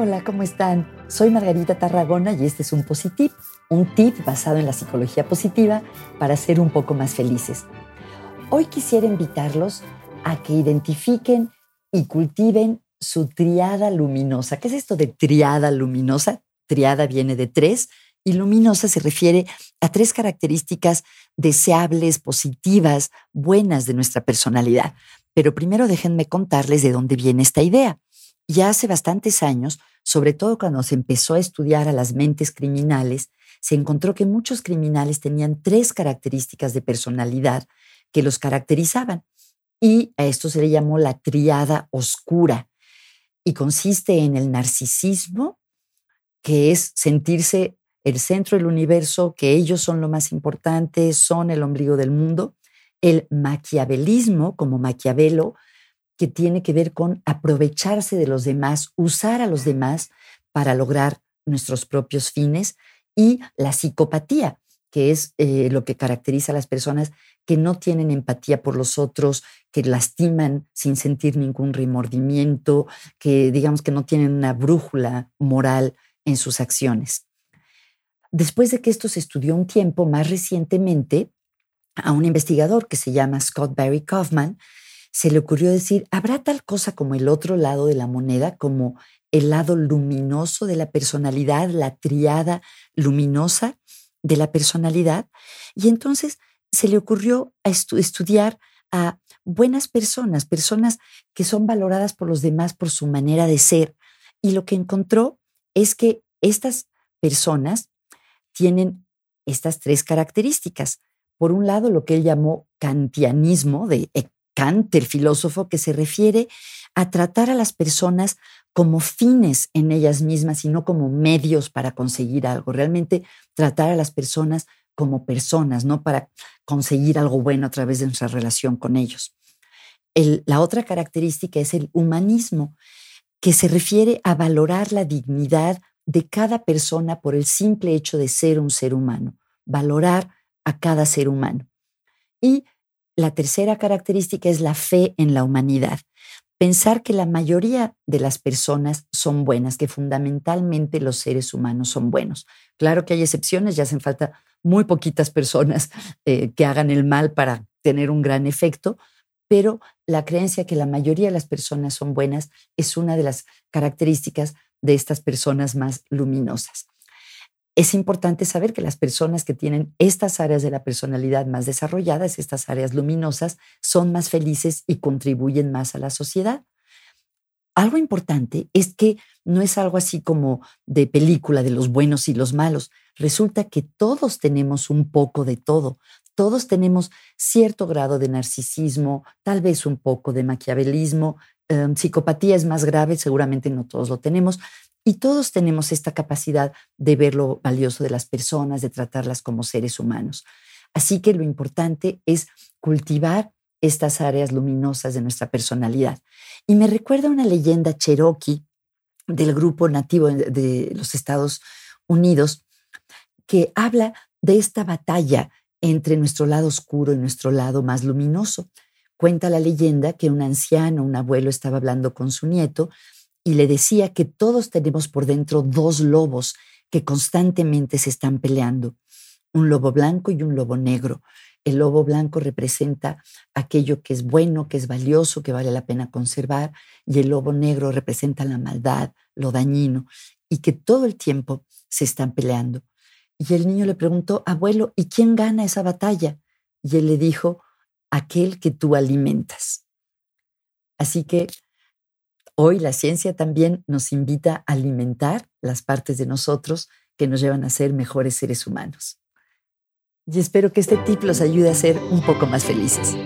Hola, ¿cómo están? Soy Margarita Tarragona y este es un Positif, un tip basado en la psicología positiva para ser un poco más felices. Hoy quisiera invitarlos a que identifiquen y cultiven su triada luminosa. ¿Qué es esto de triada luminosa? Triada viene de tres y luminosa se refiere a tres características deseables, positivas, buenas de nuestra personalidad. Pero primero déjenme contarles de dónde viene esta idea. Ya hace bastantes años, sobre todo cuando se empezó a estudiar a las mentes criminales, se encontró que muchos criminales tenían tres características de personalidad que los caracterizaban. Y a esto se le llamó la triada oscura. Y consiste en el narcisismo, que es sentirse el centro del universo, que ellos son lo más importante, son el ombligo del mundo el maquiavelismo como Maquiavelo, que tiene que ver con aprovecharse de los demás, usar a los demás para lograr nuestros propios fines, y la psicopatía, que es eh, lo que caracteriza a las personas que no tienen empatía por los otros, que lastiman sin sentir ningún remordimiento, que digamos que no tienen una brújula moral en sus acciones. Después de que esto se estudió un tiempo, más recientemente, a un investigador que se llama Scott Barry Kaufman, se le ocurrió decir, ¿habrá tal cosa como el otro lado de la moneda, como el lado luminoso de la personalidad, la triada luminosa de la personalidad? Y entonces se le ocurrió estudiar a buenas personas, personas que son valoradas por los demás por su manera de ser. Y lo que encontró es que estas personas tienen estas tres características. Por un lado, lo que él llamó kantianismo, de Kant, el filósofo, que se refiere a tratar a las personas como fines en ellas mismas y no como medios para conseguir algo. Realmente tratar a las personas como personas, no para conseguir algo bueno a través de nuestra relación con ellos. la otra característica es el humanismo, que se refiere a valorar la dignidad de cada persona por el simple hecho de ser un ser humano, valorar a cada ser humano. Y la tercera característica es la fe en la humanidad. Pensar que la mayoría de las personas son buenas, que fundamentalmente los seres humanos son buenos. Claro que hay excepciones, ya hacen falta muy poquitas personas eh, que hagan el mal para tener un gran efecto, pero la creencia que la mayoría de las personas son buenas es una de las características de estas personas más luminosas es importante saber que las personas que tienen estas áreas de la personalidad más desarrolladas, estas áreas luminosas, son más felices y contribuyen más a la sociedad. Algo importante es que no es algo así como de película de los buenos y los malos. Resulta que todos tenemos un poco de todo. Todos tenemos cierto grado de narcisismo, tal vez un poco de maquiavelismo. Em, psicopatía es más grave, seguramente no todos lo tenemos, y todos tenemos esta capacidad de ver lo valioso de las personas, de tratarlas como seres humanos. Así que lo importante es cultivar estas áreas luminosas de nuestra personalidad. Y me recuerda una leyenda cherokee del grupo nativo de los Estados Unidos que habla de esta batalla entre nuestro lado oscuro y nuestro lado más luminoso. Cuenta la leyenda que un anciano, un abuelo, estaba hablando con su nieto y le decía que todos tenemos por dentro dos lobos que constantemente se están peleando, un lobo blanco y un lobo negro. El lobo blanco representa aquello que es bueno, que es valioso, que vale la pena conservar, y el lobo negro representa la maldad, lo dañino, y que todo el tiempo se están peleando. Y el niño le preguntó, abuelo, ¿y quién gana esa batalla? Y él le dijo, aquel que tú alimentas. Así que Hoy la ciencia también nos invita a alimentar las partes de nosotros que nos llevan a ser mejores seres humanos. Y espero que este tip los ayude a ser un poco más felices.